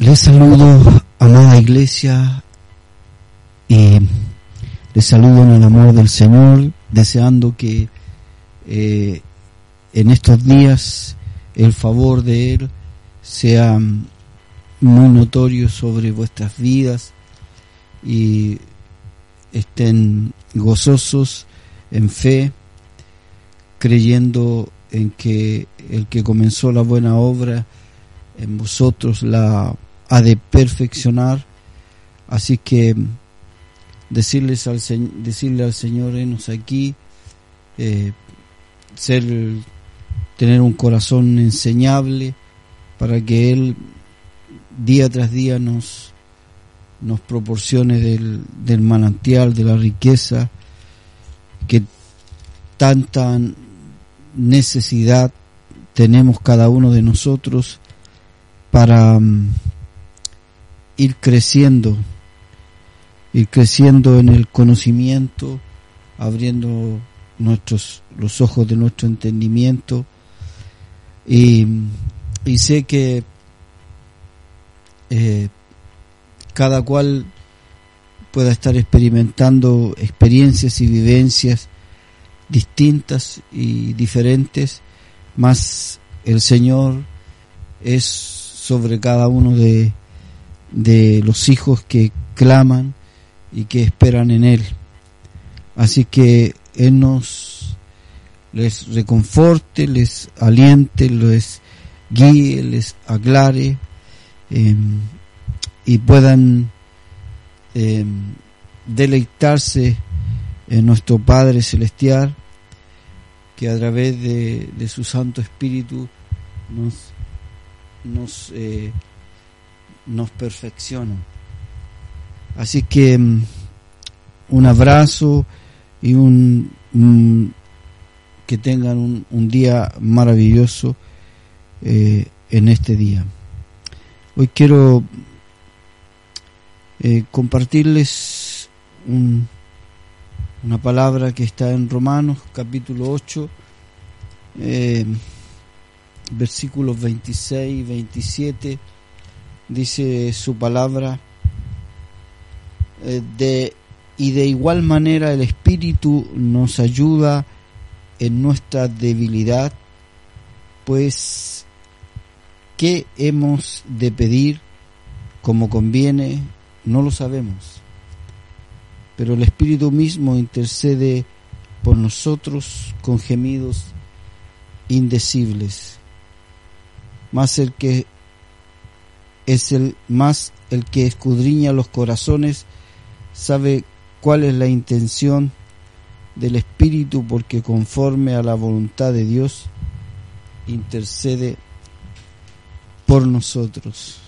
Les saludo, amada iglesia, y les saludo en el amor del Señor, deseando que eh, en estos días el favor de Él sea muy notorio sobre vuestras vidas y estén gozosos en fe, creyendo en que el que comenzó la buena obra en vosotros la ha de perfeccionar. Así que decirles al, decirle al Señor, enos aquí, eh, ser, tener un corazón enseñable para que Él día tras día nos, nos proporcione del, del manantial, de la riqueza que tanta necesidad tenemos cada uno de nosotros para mm, ir creciendo, ir creciendo en el conocimiento, abriendo nuestros los ojos de nuestro entendimiento. Y, sé que eh, cada cual pueda estar experimentando experiencias y vivencias distintas y diferentes, más el Señor es sobre cada uno de, de los hijos que claman y que esperan en Él. Así que Él nos les reconforte, les aliente, les guíe, les aclare em, y puedan em, deleitarse en nuestro Padre Celestial que a través de, de su Santo Espíritu nos, nos eh, nos perfecciona. Así que mm, un abrazo y un, que tengan un, día maravilloso eh, en este día. Hoy quiero eh, compartirles una palabra que está en Romanos capítulo 8, eh, versículos 26 y 27 dice su palabra, eh, de, y de igual manera el Espíritu nos ayuda en nuestra debilidad, pues ¿qué hemos de pedir como conviene? No lo sabemos, pero el Espíritu mismo intercede por nosotros con gemidos indecibles. Más el que es el más el que escudriña los corazones, sabe cuál es la intención del Espíritu, porque conforme a la voluntad de Dios intercede por nosotros.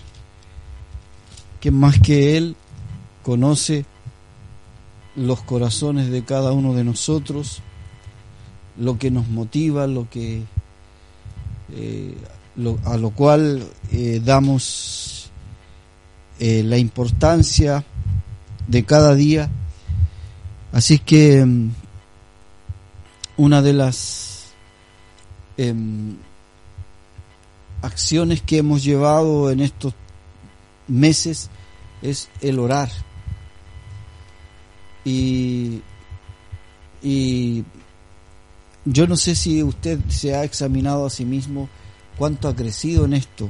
Que más que Él conoce los corazones de cada uno de nosotros, lo que nos motiva, lo que eh, a lo cual eh, damos eh, la importancia de cada día. Así que mm, una de las em, acciones que hemos llevado en estos meses es el orar. Y, y yo no sé si usted se ha examinado a sí mismo cuánto ha crecido en esto.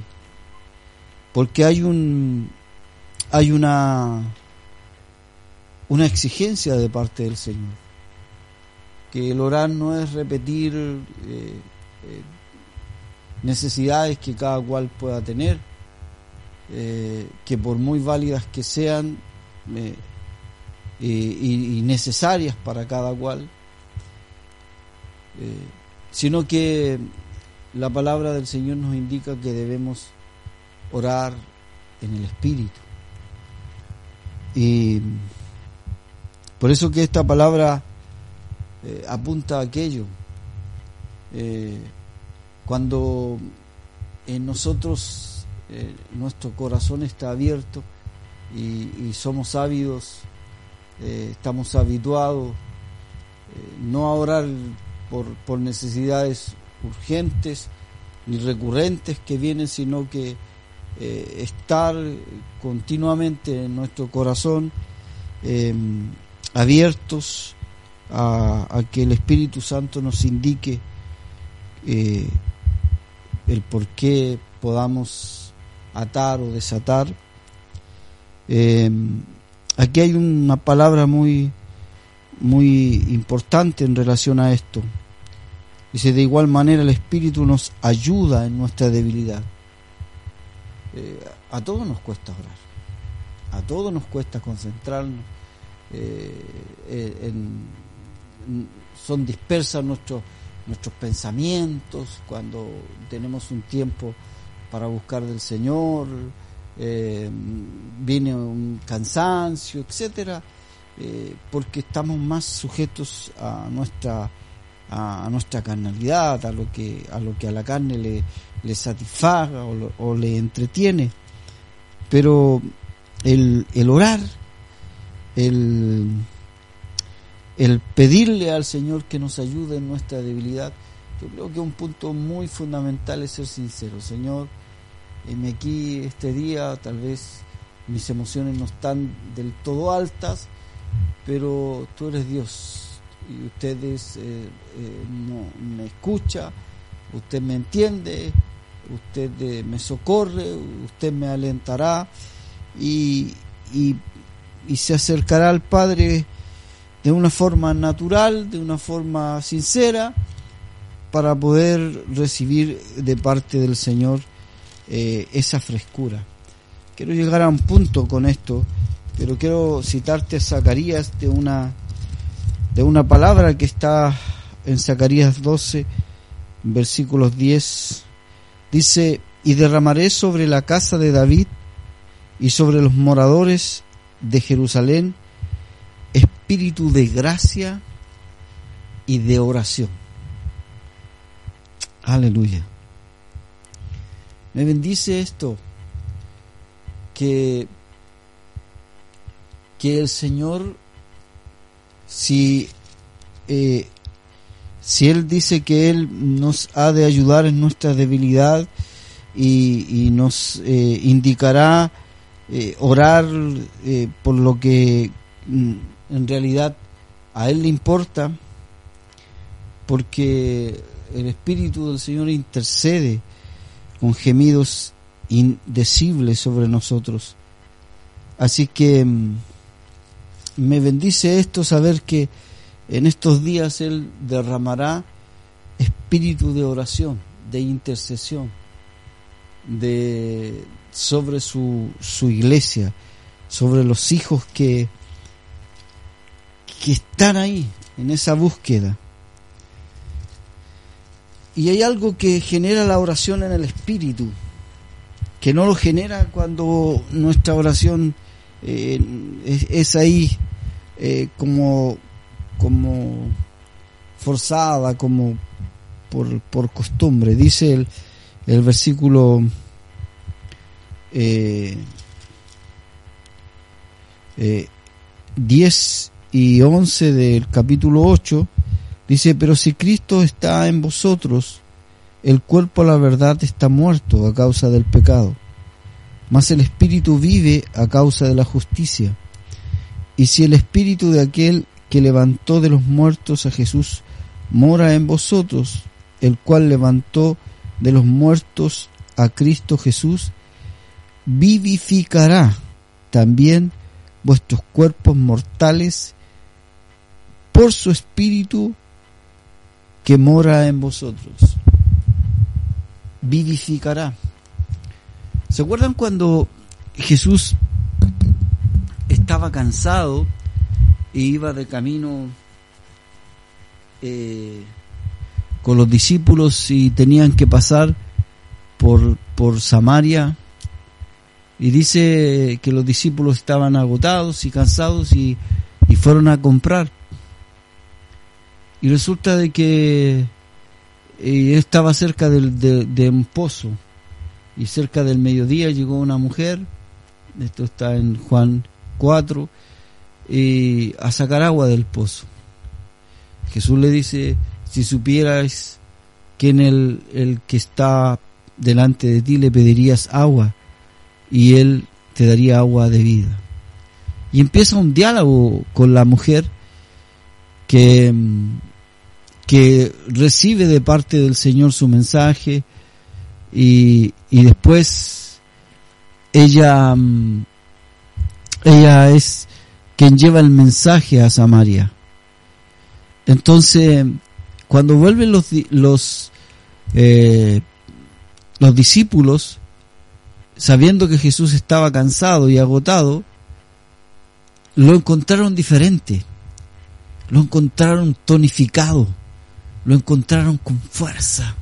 Porque hay un hay una una exigencia de parte del Señor. Que el orar no es repetir eh, eh, necesidades que cada cual pueda tener, eh, que por muy válidas que sean y, y, necesarias para cada cual, sino que la palabra del Señor nos indica que debemos orar en el Espíritu. Y por eso que esta palabra eh, apunta a aquello. Eh, cuando en nosotros eh, nuestro corazón está abierto y, somos ávidos, estamos habituados no a orar por, por necesidades urgentes ni recurrentes que vienen, sino que estar continuamente en nuestro corazón abiertos a, que el Espíritu Santo nos indique eh, el por qué podamos atar o desatar. Eh, aquí hay una palabra muy, muy importante en relación a esto. Dice, de igual manera el Espíritu nos ayuda en nuestra debilidad. Eh, a todos nos cuesta orar, a todos nos cuesta concentrarnos, en, son dispersas nuestros, nuestros pensamientos cuando tenemos un tiempo para buscar del Señor, eh, viene un cansancio, etcétera, eh, porque estamos más sujetos a nuestra a, nuestra carnalidad, a lo que a lo que a la carne le, le satisfaga o, le entretiene. Pero el, el orar, el el pedirle al Señor que nos ayude en nuestra debilidad, yo creo que un punto muy fundamental es ser sincero. Señor, me aquí este día, tal vez mis emociones no están del todo altas, pero tú eres Dios y ustedes eh, eh, no me escucha, usted me entiende, usted eh, me socorre, usted me alentará y, y, se acercará al Padre de una forma natural, de una forma sincera, para poder recibir de parte del Señor esa frescura. Quiero llegar a un punto con esto, pero quiero citarte a Zacarías de una, de una palabra que está en Zacarías 12, versículos 10. Dice, y derramaré sobre la casa de David y sobre los moradores de Jerusalén espíritu de gracia y de oración. Aleluya. Me bendice esto, que, que el Señor, si, eh, si Él dice que Él nos ha de ayudar en nuestra debilidad y, nos eh, indicará eh, orar por lo que mm, en realidad a Él le importa porque el Espíritu del Señor intercede con gemidos indecibles sobre nosotros. Así que mm, me bendice esto saber que en estos días Él derramará espíritu de oración, de intercesión, de sobre su, su iglesia, sobre los hijos que que están ahí, en esa búsqueda. Y hay algo que genera la oración en el espíritu, que no lo genera cuando nuestra oración eh, es, ahí eh, como, como forzada, como por, por costumbre. Dice el, el versículo eh, 10 eh, y 11 del capítulo 8, dice, pero si Cristo está en vosotros, el cuerpo a la verdad está muerto a causa del pecado, mas el espíritu vive a causa de la justicia. Y si el espíritu de aquel que levantó de los muertos a Jesús mora en vosotros, el cual levantó de los muertos a Cristo Jesús, vivificará también vuestros cuerpos mortales por su espíritu que mora en vosotros. Vivificará. ¿Se acuerdan cuando Jesús estaba cansado e iba de camino eh, con los discípulos y tenían que pasar por, por Samaria. Y dice que los discípulos estaban agotados y cansados y, y fueron a comprar. Y resulta de que eh, estaba cerca de, de, un pozo y cerca del mediodía llegó una mujer, esto está en Juan 4, y a sacar agua del pozo. Jesús le dice, si supieras quién el, el que está delante de ti le pedirías agua y él te daría agua de vida. Y empieza un diálogo con la mujer que, que recibe de parte del Señor su mensaje y, y después ella, ella es quien lleva el mensaje a Samaria. Entonces, cuando vuelven los, los, eh, los discípulos, sabiendo que Jesús estaba cansado y agotado, lo encontraron diferente, lo encontraron tonificado, lo encontraron con fuerza.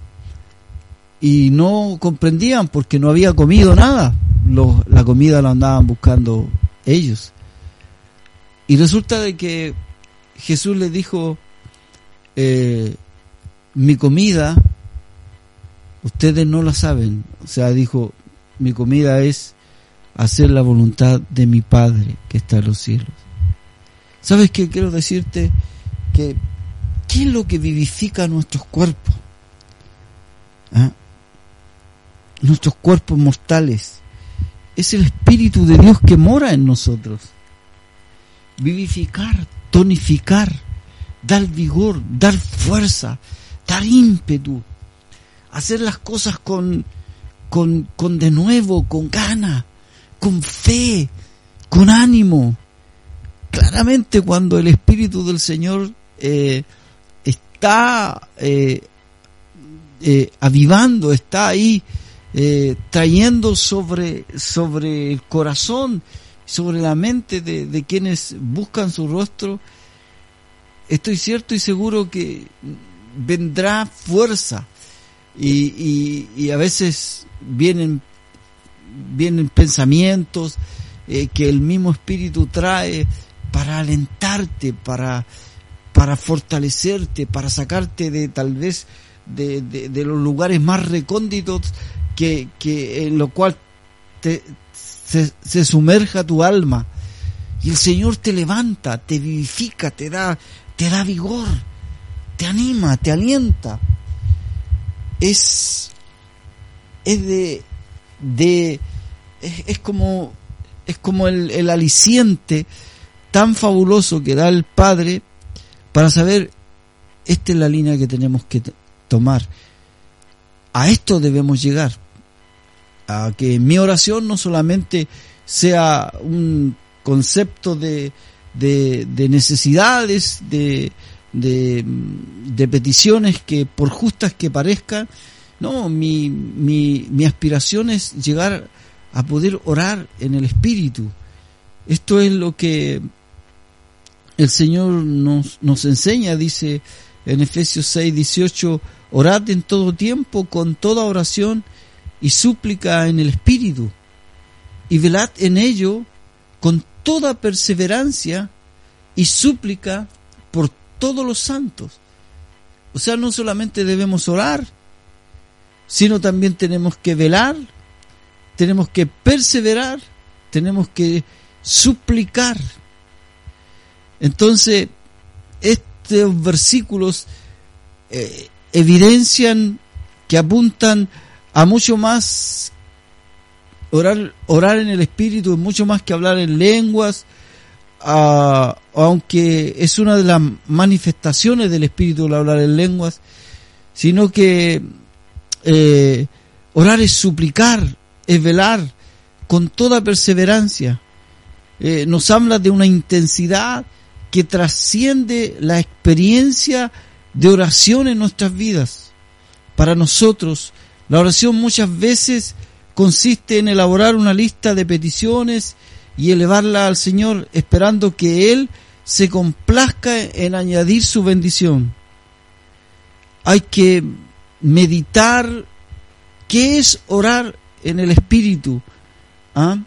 Y no comprendían porque no había comido nada, la comida la andaban buscando ellos. Y resulta de que Jesús les dijo, eh, mi comida, ustedes no la saben. O sea, dijo, mi comida es hacer la voluntad de mi Padre que está en los cielos. ¿Sabes qué quiero decirte? Que, ¿qué es lo que vivifica nuestros cuerpos? ¿Ah? Nuestros cuerpos mortales. Es el Espíritu de Dios que mora en nosotros. Vivificar, tonificar dar vigor, dar fuerza, dar ímpetu, hacer las cosas con, con, con de nuevo, con gana, con fe, con ánimo. Claramente cuando el Espíritu del Señor eh, está eh, eh, avivando, está ahí trayendo sobre, sobre el corazón, sobre la mente de, quienes buscan su rostro, estoy cierto y seguro que vendrá fuerza. Y, a veces vienen, vienen pensamientos eh, que el mismo espíritu trae para alentarte, para, para fortalecerte, para sacarte de tal vez de, de, los lugares más recónditos que, en lo cual te, se, sumerja tu alma. Y el Señor te levanta, te vivifica, te da te da vigor, te anima, te alienta. Es, es de, de es, como, es como el, el aliciente tan fabuloso que da el Padre para saber, esta es la línea que tenemos que tomar. A esto debemos llegar. A que mi oración no solamente sea un concepto de, de, de necesidades, de, de, de, peticiones que por justas que parezcan, no, mi, mi, mi aspiración es llegar a poder orar en el Espíritu. Esto es lo que el Señor nos, nos enseña, dice en Efesios 6, 18, orad en todo tiempo con toda oración y súplica en el Espíritu, y velad en ello con toda perseverancia y súplica por todos los santos. O sea, no solamente debemos orar, sino también tenemos que velar, tenemos que perseverar, tenemos que suplicar. Entonces, estos versículos eh, evidencian que apuntan a mucho más Orar, orar en el Espíritu es mucho más que hablar en lenguas, aunque es una de las manifestaciones del Espíritu el hablar en lenguas, sino que eh, orar es suplicar, es velar con toda perseverancia. Eh, nos habla de una intensidad que trasciende la experiencia de oración en nuestras vidas. Para nosotros, la oración muchas veces consiste en elaborar una lista de peticiones y elevarla al Señor esperando que Él se complazca en añadir su bendición. hay que meditar qué es orar en el Espíritu. ¿Ah?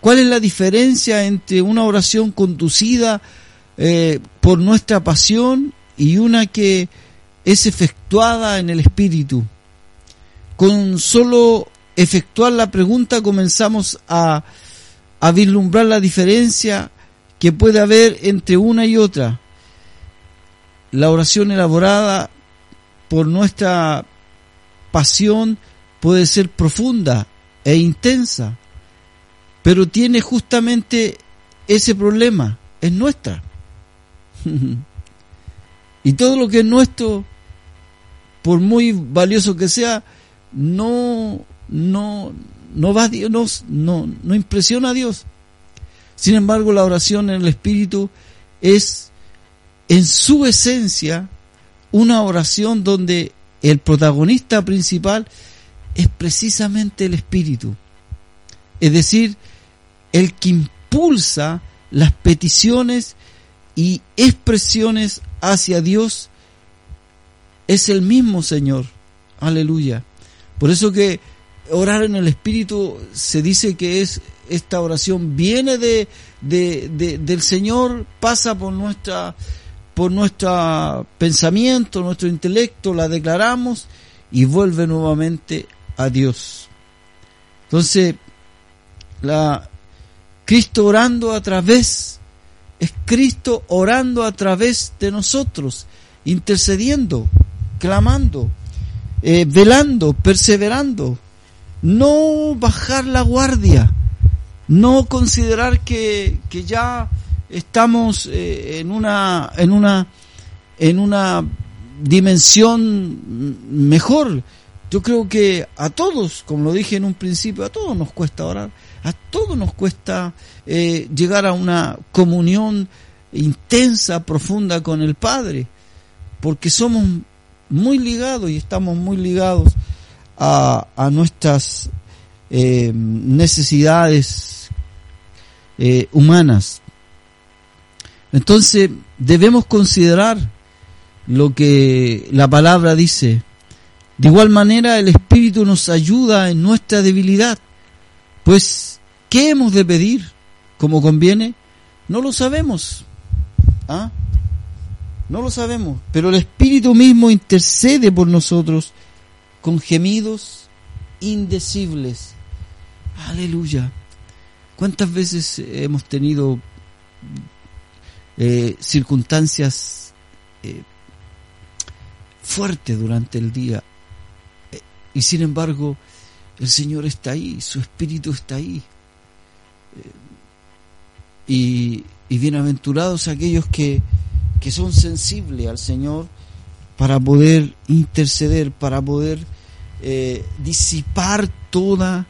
¿Cuál es la diferencia entre una oración conducida eh, por nuestra pasión y una que es efectuada en el Espíritu? Con solo efectuar la pregunta comenzamos a, a vislumbrar la diferencia que puede haber entre una y otra. La oración elaborada por nuestra pasión puede ser profunda e intensa, pero tiene justamente ese problema, es nuestra. y todo lo que es nuestro, por muy valioso que sea, no, no, no va a Dios, no, no impresiona a Dios. Sin embargo, la oración en el Espíritu es en su esencia una oración donde el protagonista principal es precisamente el Espíritu. Es decir, el que impulsa las peticiones y expresiones hacia Dios es el mismo Señor. Aleluya. Por eso que orar en el Espíritu se dice que es esta oración viene de, del Señor, pasa por nuestra por nuestro pensamiento, nuestro intelecto, la declaramos y vuelve nuevamente a Dios. Entonces, la Cristo orando a través, es Cristo orando a través de nosotros, intercediendo, clamando, eh, velando, perseverando, no bajar la guardia, no considerar que, que ya estamos eh, en una en una en una dimensión mejor. Yo creo que a todos, como lo dije en un principio, a todos nos cuesta orar, a todos nos cuesta eh, llegar a una comunión intensa, profunda con el Padre, porque somos muy ligados y estamos muy ligados a, a nuestras eh, necesidades eh, humanas. Entonces debemos considerar lo que la palabra dice. De igual manera el Espíritu nos ayuda en nuestra debilidad. Pues, ¿qué hemos de pedir como conviene? No lo sabemos. ¿Ah? No lo sabemos. Pero el Espíritu mismo intercede por nosotros con gemidos indecibles. Aleluya. ¿Cuántas veces hemos tenido eh, circunstancias eh, fuertes durante el día eh, y sin embargo el Señor está ahí, su Espíritu está ahí? y, y bienaventurados aquellos que, que son sensibles al Señor para poder interceder, para poder eh, disipar toda,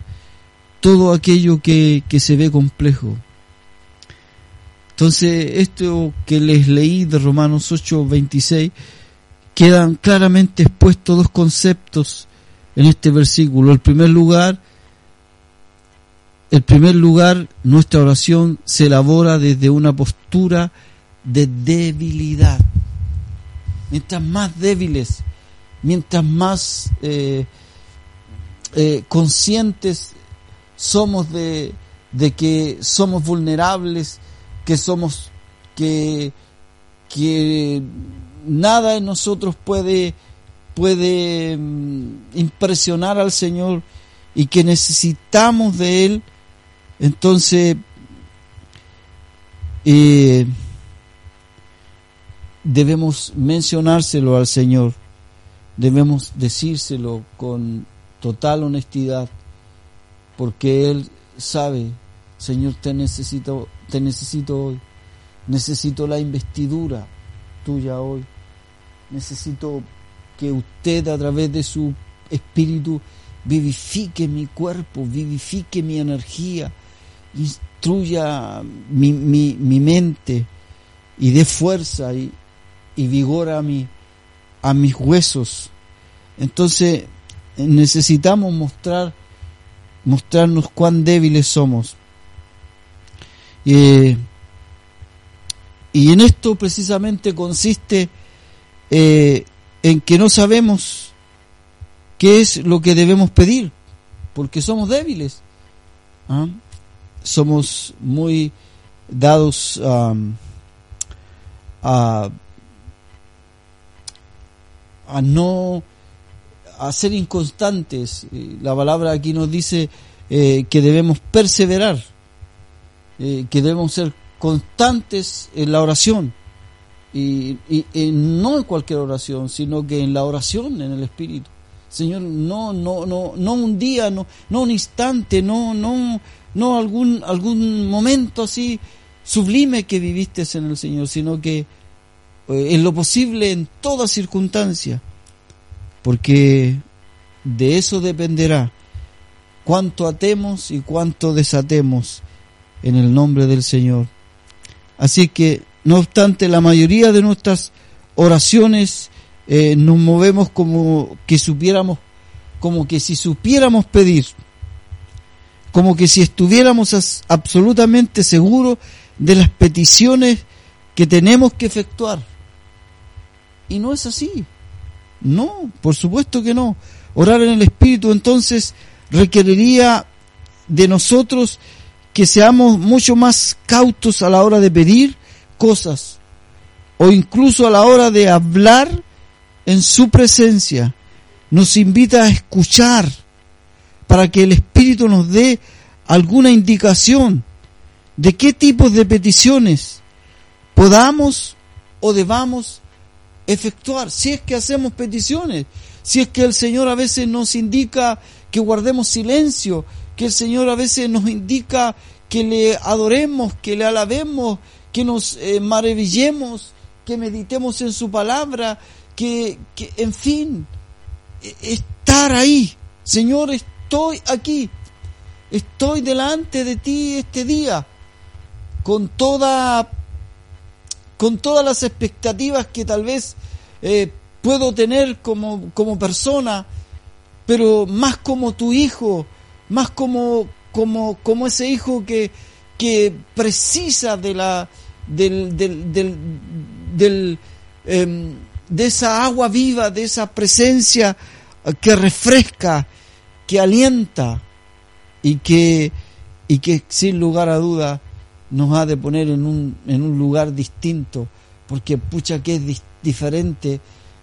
todo aquello que, que se ve complejo. Entonces, esto que les leí de Romanos 8, 26, quedan claramente expuestos dos conceptos en este versículo. El primer lugar, el primer lugar, nuestra oración se elabora desde una postura de debilidad. Mientras más débiles, mientras más eh, eh, conscientes somos de, de, que somos vulnerables, que somos, que, que nada en nosotros puede, puede mm, impresionar al Señor y que necesitamos de Él, entonces eh, debemos mencionárselo al Señor, debemos decírselo con total honestidad, porque Él sabe, Señor, te necesito, te necesito hoy, necesito la investidura tuya hoy, necesito que usted a través de su espíritu vivifique mi cuerpo, vivifique mi energía, instruya mi, mi, mi mente y dé fuerza y, y vigor a, a mis huesos. Entonces, necesitamos mostrar, mostrarnos cuán débiles somos. y en esto precisamente consiste eh, en que no sabemos qué es lo que debemos pedir, porque somos débiles. ¿ah? Somos muy dados a, a no a ser inconstantes. La palabra aquí nos dice eh, que debemos perseverar, eh, que debemos ser constantes en la oración. Y, no en cualquier oración, sino que en la oración, en el Espíritu. Señor, no, no, no, no un día, no, no un instante, no, no, no algún, algún momento así sublime que viviste en el Señor, sino que eh, en lo posible en toda circunstancia, porque de eso dependerá cuánto atemos y cuánto desatemos en el nombre del Señor. Así que, no obstante, la mayoría de nuestras oraciones eh, nos movemos como que supiéramos, como que si supiéramos pedir, como que si estuviéramos absolutamente seguros de las peticiones que tenemos que efectuar. Y no es así. No, por supuesto que no. Orar en el Espíritu entonces requeriría de nosotros que seamos mucho más cautos a la hora de pedir cosas o incluso a la hora de hablar en su presencia. Nos invita a escuchar para que el Espíritu nos dé alguna indicación de qué tipos de peticiones podamos o debamos efectuar, si es que hacemos peticiones, si es que el Señor a veces nos indica que guardemos silencio, que el Señor a veces nos indica que le adoremos, que le alabemos, que nos eh, maravillemos, que meditemos en su palabra, que, que, en fin, e, estar ahí. Señor, estoy aquí, estoy delante de ti este día con toda con todas las expectativas que tal vez eh, puedo tener como, como persona, pero más como tu hijo, más como, como, como ese hijo que, que precisa de la del, del, del, em, de esa agua viva, de esa presencia que refresca, que alienta y que, y que sin lugar a duda nos ha de poner en un, en un lugar distinto, porque pucha que es diferente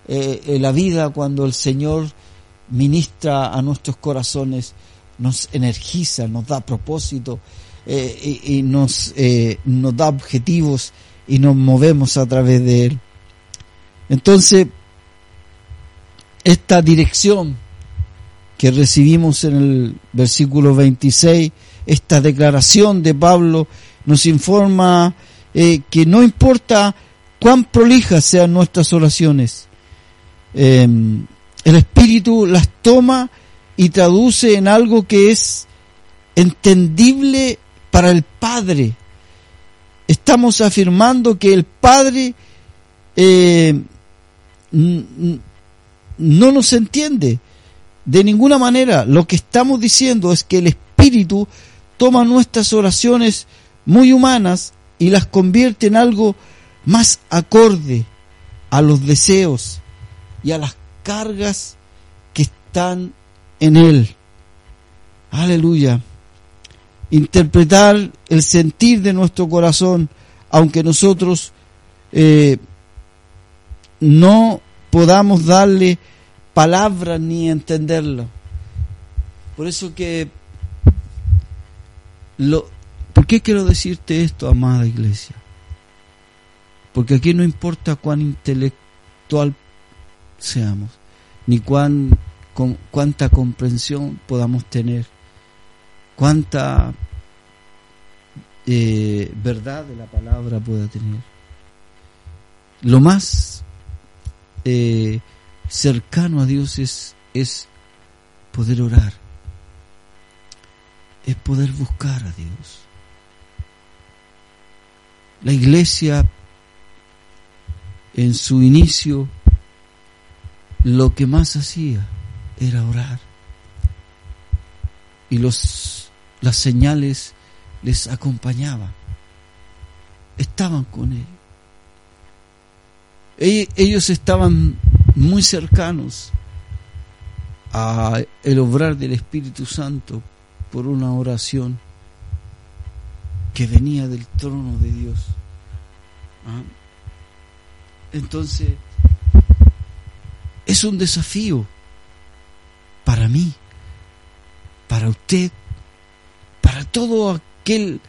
eh, la vida cuando el Señor ministra a nuestros corazones, nos energiza, nos da propósito eh, y, nos, eh, nos da objetivos y nos movemos a través de Él. Entonces, esta dirección que recibimos en el versículo 26, esta declaración de Pablo nos informa eh, que no importa cuán prolijas sean nuestras oraciones, em, el Espíritu las toma y traduce en algo que es entendible para el Padre. Estamos afirmando que el Padre eh, no nos entiende de ninguna manera. Lo que estamos diciendo es que el Espíritu toma nuestras oraciones muy humanas y las convierte en algo más acorde a los deseos y a las cargas que están en Él. Aleluya. Interpretar el sentir de nuestro corazón, aunque nosotros eh, no podamos darle palabras ni entenderlo. Por eso que lo, ¿Por qué quiero decirte esto, amada iglesia? Porque aquí no importa cuán intelectual seamos, ni cuán, cuánta comprensión podamos tener, cuánta eh, verdad de la palabra pueda tener. Lo más eh, cercano a Dios es, es poder orar, es poder buscar a Dios la iglesia en su inicio lo que más hacía era orar. Y los, las señales les acompañaban. Estaban con él. Ellos estaban muy cercanos a el obrar del Espíritu Santo por una oración que venía del trono de Dios. ¿Ah? Entonces, es un desafío para mí, para usted, para todo aquel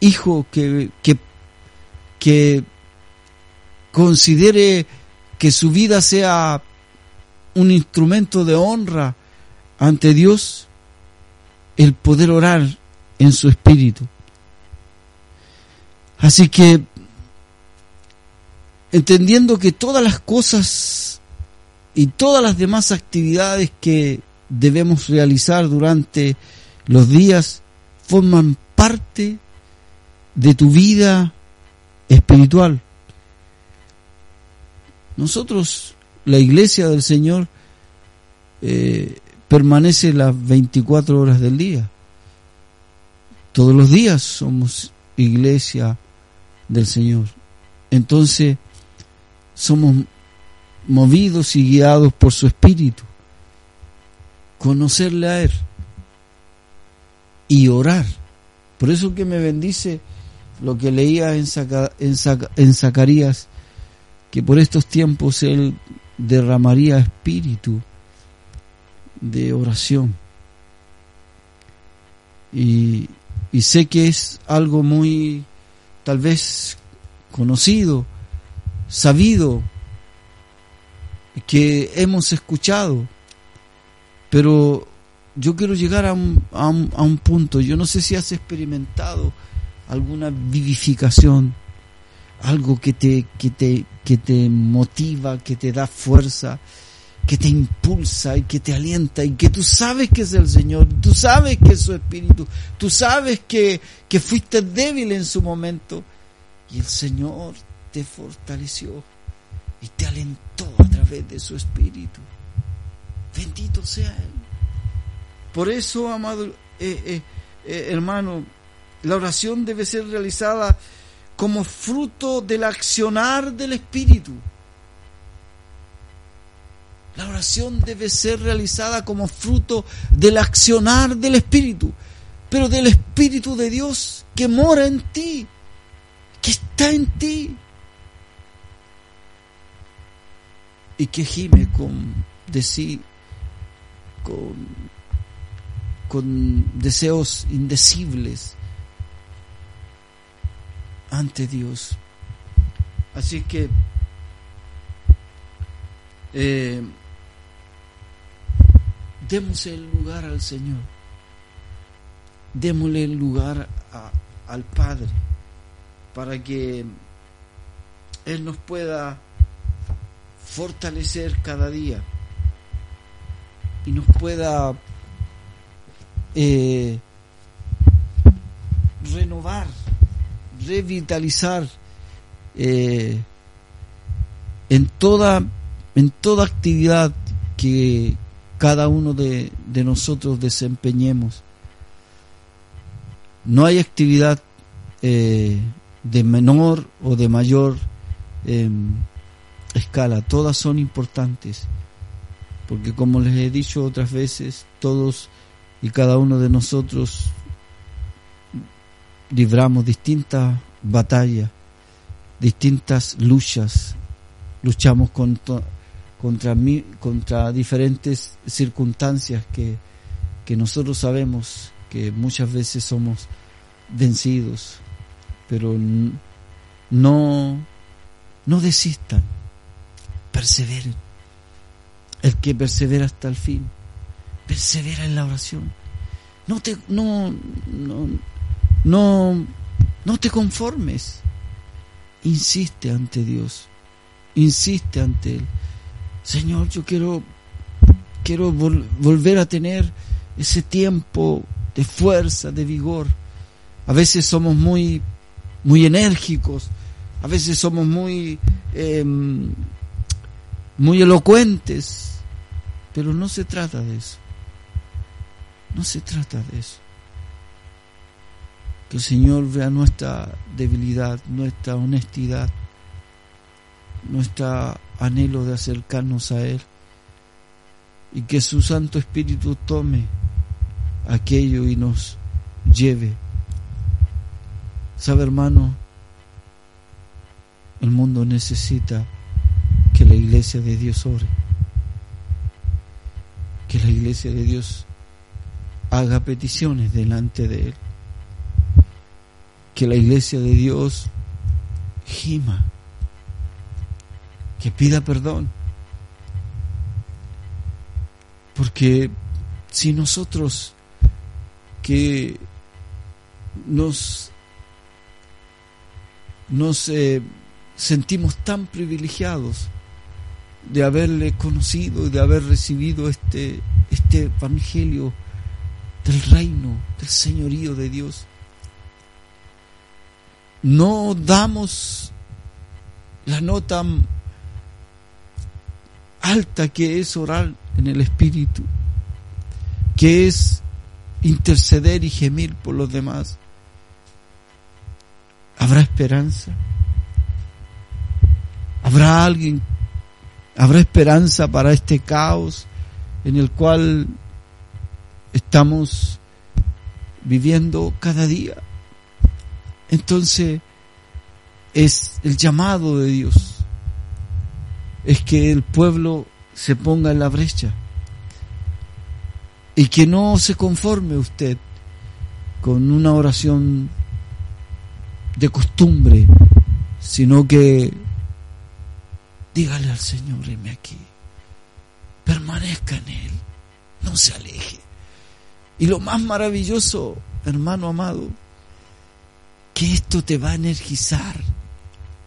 hijo que, que, que considere que su vida sea un instrumento de honra ante Dios, el poder orar en su espíritu. Así que, entendiendo que todas las cosas y todas las demás actividades que debemos realizar durante los días forman parte de tu vida espiritual. Nosotros, la iglesia del Señor, eh, permanece las 24 horas del día. Todos los días somos iglesia del Señor. Entonces, somos movidos y guiados por su Espíritu. Conocerle a Él y orar. Por eso que me bendice lo que leía en, Zacarías, que por estos tiempos Él derramaría espíritu de oración. Y sé que es algo muy, tal vez, conocido, sabido, que hemos escuchado, pero yo quiero llegar a un, a un, a un punto, yo no sé si has experimentado alguna vivificación, algo que te, que te, que te motiva, que te da fuerza, que te impulsa y que te alienta y que tú sabes que es el Señor, tú sabes que es su Espíritu, tú sabes que, que fuiste débil en su momento y el Señor te fortaleció y te alentó a través de su Espíritu. Bendito sea Él. Por eso, amado eh, eh, eh, hermano, la oración debe ser realizada como fruto del accionar del Espíritu. La oración debe ser realizada como fruto del accionar del Espíritu, pero del Espíritu de Dios que mora en ti, que está en ti y que gime con, con, con deseos indecibles ante Dios. Así que eh, démosle el lugar al Señor, démosle el lugar al Padre para que Él nos pueda fortalecer cada día y nos pueda eh, renovar revitalizar eh, en toda en toda actividad que cada uno de, nosotros desempeñemos. No hay actividad eh, de menor o de mayor em, escala, todas son importantes, porque como les he dicho otras veces, todos y cada uno de nosotros libramos distintas batallas, distintas luchas, luchamos contra, contra, contra diferentes circunstancias que, que nosotros sabemos que muchas veces somos vencidos, pero no, no desistan, perseveren. El que persevera hasta el fin, persevera en la oración. No te, no, no, no, no te conformes. Insiste ante Dios. Insiste ante Él. Señor, yo quiero, quiero volver a tener ese tiempo de fuerza, de vigor. A veces somos muy, muy enérgicos. A veces somos muy, em, muy elocuentes. Pero no se trata de eso. No se trata de eso. Que el Señor vea nuestra debilidad, nuestra honestidad, nuestra anhelo de acercarnos a Él y que su Santo Espíritu tome aquello y nos lleve. ¿Sabe hermano? El mundo necesita que la iglesia de Dios ore, que la iglesia de Dios haga peticiones delante de Él, que la iglesia de Dios gima, que pida perdón, porque si nosotros que nos, nos eh, sentimos tan privilegiados de haberle conocido y de haber recibido este, este evangelio del reino, del señorío de Dios. No damos la nota alta que es orar en el Espíritu, que es interceder y gemir por los demás. ¿Habrá esperanza? ¿Habrá alguien? ¿Habrá esperanza para este caos en el cual estamos viviendo cada día? Entonces es el llamado de Dios, es que el pueblo se ponga en la brecha y que no se conforme usted con una oración de costumbre, sino que dígale al Señor, heme aquí, permanezca en Él, no se aleje. Y lo más maravilloso, hermano amado, que esto te va a energizar,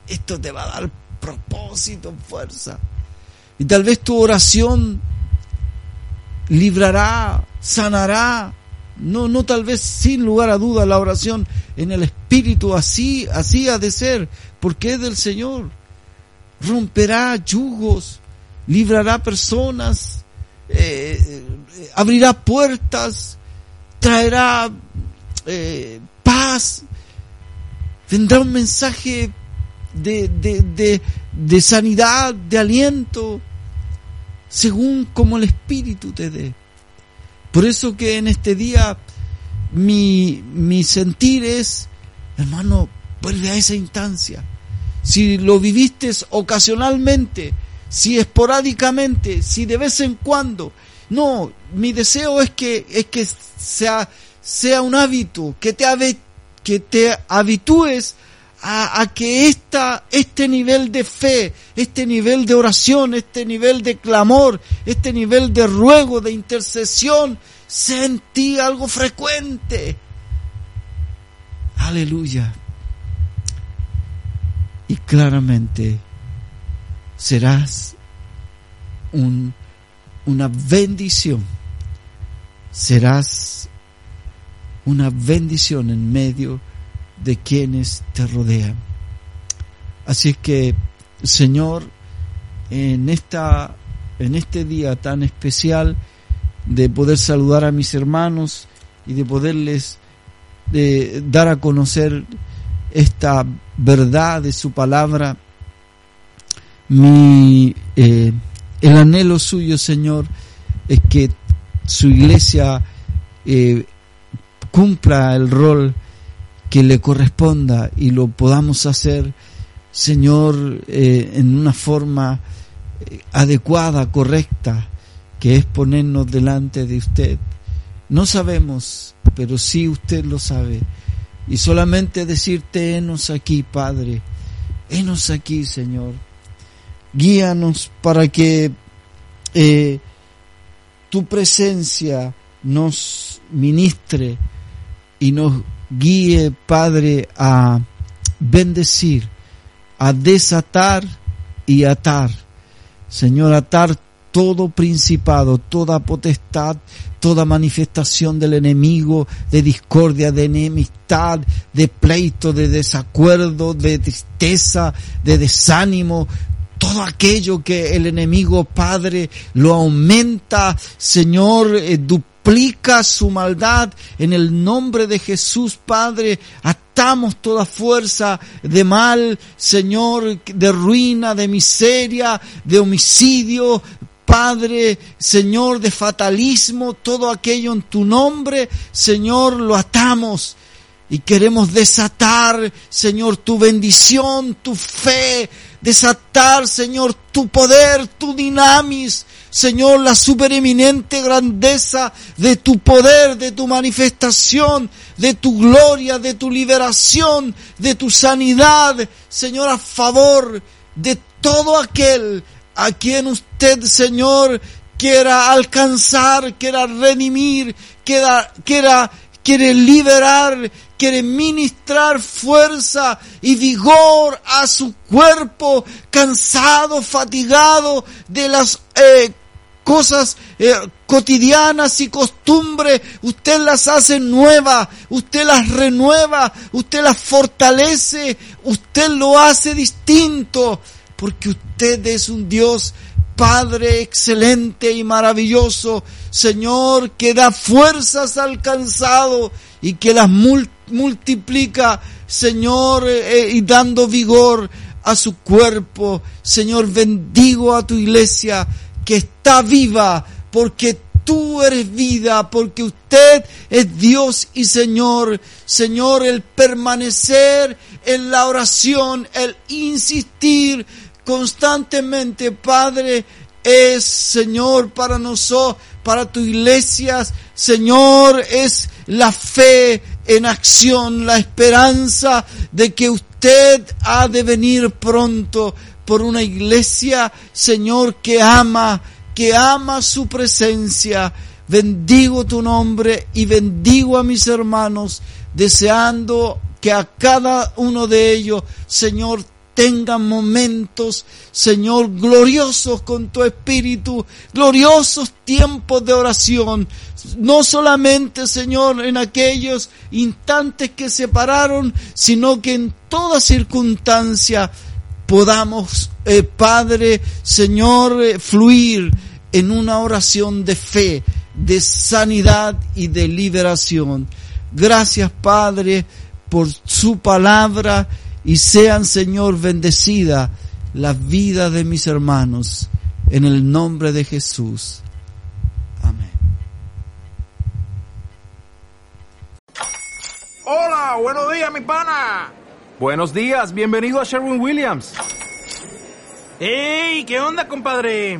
esto te va a dar propósito, fuerza. Y tal vez tu oración librará, sanará. No, no tal vez sin lugar a duda la oración en el Espíritu así, así ha de ser, porque es del Señor. Romperá yugos, librará personas, eh, abrirá puertas, traerá eh, paz, vendrá un mensaje de, de, de, de sanidad, de aliento, según como el Espíritu te dé. Por eso que en este día mi, mi sentir es, hermano, vuelve a esa instancia. Si lo viviste ocasionalmente, si esporádicamente, si de vez en cuando, no, mi deseo es que, es que sea, sea un hábito, que te, que te habitúes a, que esta, este nivel de fe, este nivel de oración, este nivel de clamor, este nivel de ruego, de intercesión, sea en ti algo frecuente. Aleluya. Y claramente serás un, una bendición. Serás una bendición en medio de de quienes te rodean. Así que, Señor, en esta en este día tan especial de poder saludar a mis hermanos y de poderles de dar a conocer esta verdad de su palabra, mi eh, el anhelo suyo, Señor, es que su iglesia eh, cumpla el rol que le corresponda y lo podamos hacer, Señor, eh, en una forma eh, adecuada, correcta, que es ponernos delante de usted. No sabemos, pero sí usted lo sabe. Y solamente decirte, henos aquí, Padre, henos aquí, Señor. Guíanos para que eh, tu presencia nos ministre y nos guíe, Padre, a bendecir, a desatar y atar. Señor, atar todo principado, toda potestad, toda manifestación del enemigo, de discordia, de enemistad, de pleito, de desacuerdo, de tristeza, de desánimo, todo aquello que el enemigo Padre lo aumenta, Señor, eh, su maldad en el nombre de Jesús, Padre, atamos toda fuerza de mal, Señor, de ruina, de miseria, de homicidio, Padre, Señor, de fatalismo, todo aquello en tu nombre, Señor, lo atamos. Y queremos desatar, Señor, tu bendición, tu fe, desatar, Señor, tu poder, tu dinamis, Señor, la supereminente grandeza de tu poder, de tu manifestación, de tu gloria, de tu liberación, de tu sanidad, Señor, a favor de todo aquel a quien usted, Señor, quiera alcanzar, quiera redimir, quiera, quiera, quiere liberar, quiere ministrar fuerza y vigor a su cuerpo cansado, fatigado de las eh, cosas eh, cotidianas y costumbres, usted las hace nuevas, usted las renueva, usted las fortalece, usted lo hace distinto, porque usted es un Dios Padre excelente y maravilloso, Señor, que da fuerzas al cansado y que las multiplica, Señor, eh, y dando vigor a su cuerpo. Señor, bendigo a tu iglesia, que está viva porque tú eres vida, porque usted es Dios y Señor. Señor, el permanecer en la oración, el insistir constantemente, Padre, es, Señor, para nosotros, para tu iglesia, Señor, es la fe en acción, la esperanza de que usted ha de venir pronto por una iglesia, Señor, que ama, que ama su presencia. Bendigo tu nombre y bendigo a mis hermanos, deseando que a cada uno de ellos, Señor, tengan momentos, Señor, gloriosos con tu espíritu, gloriosos tiempos de oración, no solamente, Señor, en aquellos instantes que se pararon, sino que en toda circunstancia podamos, eh, Padre, Señor, eh, fluir en una oración de fe, de sanidad y de liberación. Gracias, Padre, por su palabra y sean, Señor, bendecida la vida de mis hermanos en el nombre de Jesús. Amén. Hola, buenos días, mi pana. Buenos días, bienvenido a Sherwin Williams. ¡Ey! ¿Qué onda, compadre?